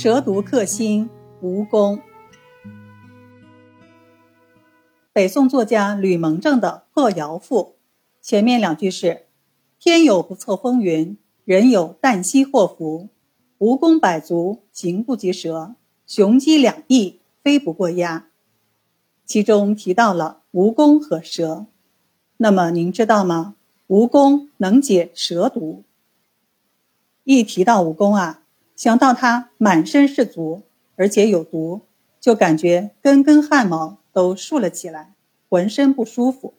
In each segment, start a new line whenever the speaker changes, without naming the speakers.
蛇毒克星，蜈蚣。北宋作家吕蒙正的《破窑赋》，前面两句是：“天有不测风云，人有旦夕祸福。蜈蚣百足，行不及蛇；雄鸡两翼，飞不过鸦。”其中提到了蜈蚣和蛇。那么您知道吗？蜈蚣能解蛇毒。一提到蜈蚣啊。想到它满身是足，而且有毒，就感觉根根汗毛都竖了起来，浑身不舒服。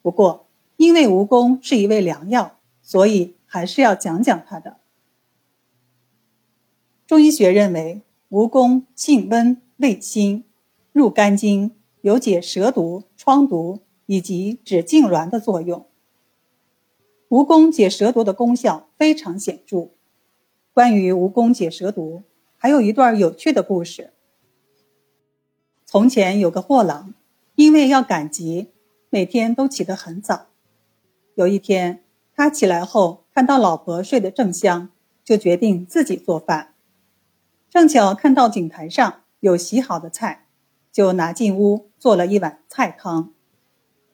不过，因为蜈蚣是一味良药，所以还是要讲讲它的。中医学认为，蜈蚣性温，味辛，入肝经，有解蛇毒、疮毒以及止痉挛的作用。蜈蚣解蛇毒的功效非常显著。关于蜈蚣解蛇毒，还有一段有趣的故事。从前有个货郎，因为要赶集，每天都起得很早。有一天，他起来后看到老婆睡得正香，就决定自己做饭。正巧看到井台上有洗好的菜，就拿进屋做了一碗菜汤。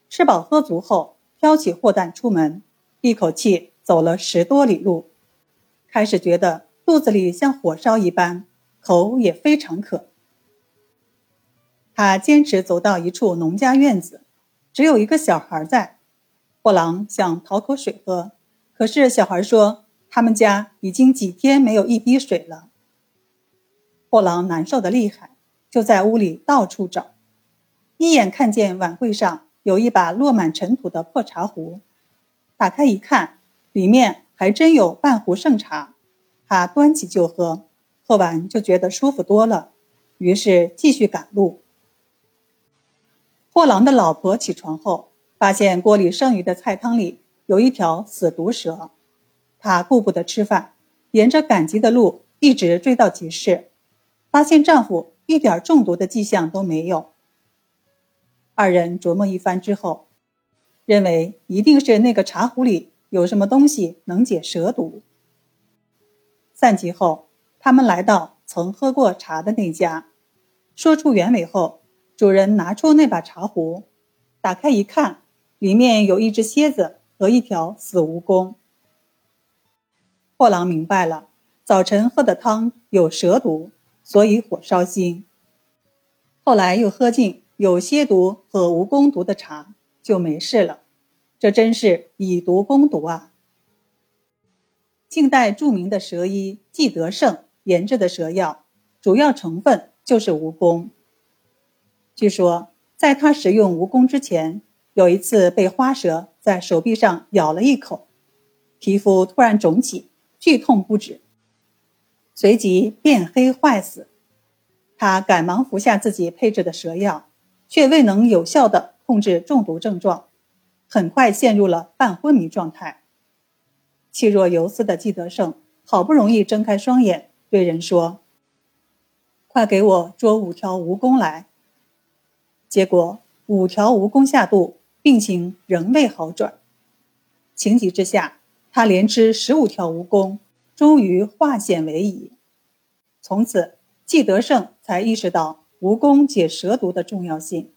吃饱喝足后，挑起货担出门，一口气走了十多里路。开始觉得肚子里像火烧一般，口也非常渴。他坚持走到一处农家院子，只有一个小孩在。货郎想讨口水喝，可是小孩说他们家已经几天没有一滴水了。货郎难受的厉害，就在屋里到处找，一眼看见碗柜上有一把落满尘土的破茶壶，打开一看，里面。还真有半壶剩茶，他端起就喝，喝完就觉得舒服多了，于是继续赶路。货郎的老婆起床后，发现锅里剩余的菜汤里有一条死毒蛇，她顾不得吃饭，沿着赶集的路一直追到集市，发现丈夫一点中毒的迹象都没有。二人琢磨一番之后，认为一定是那个茶壶里。有什么东西能解蛇毒？散集后，他们来到曾喝过茶的那家，说出原委后，主人拿出那把茶壶，打开一看，里面有一只蝎子和一条死蜈蚣。货郎明白了，早晨喝的汤有蛇毒，所以火烧心。后来又喝进有蝎毒和蜈蚣毒的茶，就没事了。这真是以毒攻毒啊！近代著名的蛇医季德胜研制的蛇药，主要成分就是蜈蚣。据说，在他食用蜈蚣之前，有一次被花蛇在手臂上咬了一口，皮肤突然肿起，剧痛不止，随即变黑坏死。他赶忙服下自己配制的蛇药，却未能有效地控制中毒症状。很快陷入了半昏迷状态。气若游丝的季德胜好不容易睁开双眼，对人说：“快给我捉五条蜈蚣来。”结果五条蜈蚣下肚，病情仍未好转。情急之下，他连吃十五条蜈蚣，终于化险为夷。从此，季德胜才意识到蜈蚣解蛇毒的重要性。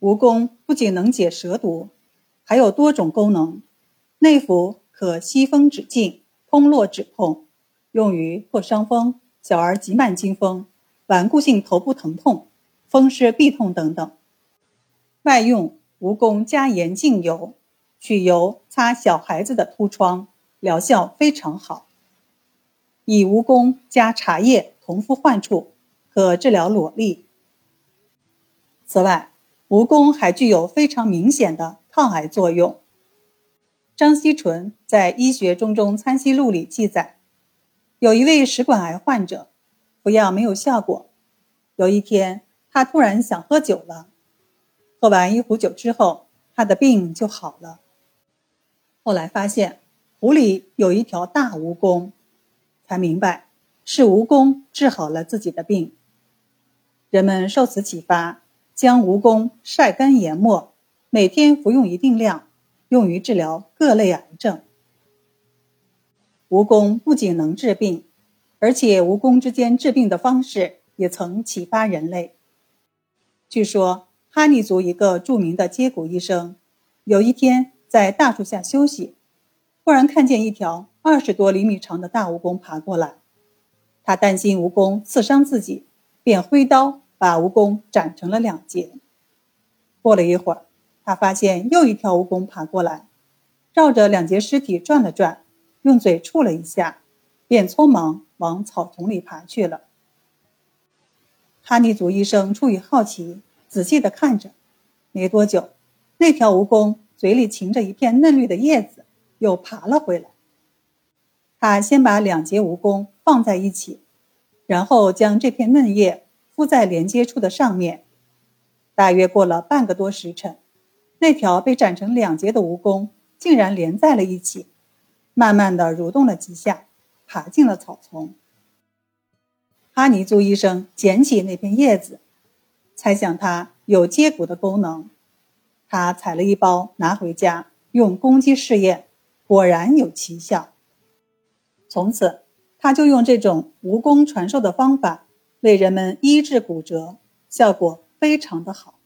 蜈蚣不仅能解蛇毒，还有多种功能。内服可息风止痉、通络止痛，用于破伤风、小儿急慢惊风、顽固性头部疼痛、风湿痹痛等等。外用蜈蚣加盐净油，取油擦小孩子的突疮，疗效非常好。以蜈蚣加茶叶同敷患处，可治疗裸痢。此外，蜈蚣还具有非常明显的抗癌作用。张锡纯在《医学中中参西录》里记载，有一位食管癌患者，服药没有效果。有一天，他突然想喝酒了，喝完一壶酒之后，他的病就好了。后来发现壶里有一条大蜈蚣，才明白是蜈蚣治好了自己的病。人们受此启发。将蜈蚣晒干研末，每天服用一定量，用于治疗各类癌症。蜈蚣不仅能治病，而且蜈蚣之间治病的方式也曾启发人类。据说哈尼族一个著名的接骨医生，有一天在大树下休息，忽然看见一条二十多厘米长的大蜈蚣爬过来，他担心蜈蚣刺伤自己，便挥刀把蜈蚣斩成了两截。过了一会儿，他发现又一条蜈蚣爬过来，绕着两截尸体转了转，用嘴触了一下，便匆忙往草丛里爬去了。哈尼族医生出于好奇，仔细地看着，没多久，那条蜈蚣嘴里噙着一片嫩绿的叶子，又爬了回来。他先把两节蜈蚣放在一起，然后将这片嫩叶敷在连接处的上面。大约过了半个多时辰，那条被斩成两截的蜈蚣竟然连在了一起，慢慢的蠕动了几下，爬进了草丛。哈尼族医生捡起那片叶子，猜想它有接骨的功能。他采了一包拿回家，用公鸡试验，果然有奇效。从此，他就用这种蜈蚣传授的方法为人们医治骨折，效果。非常的好。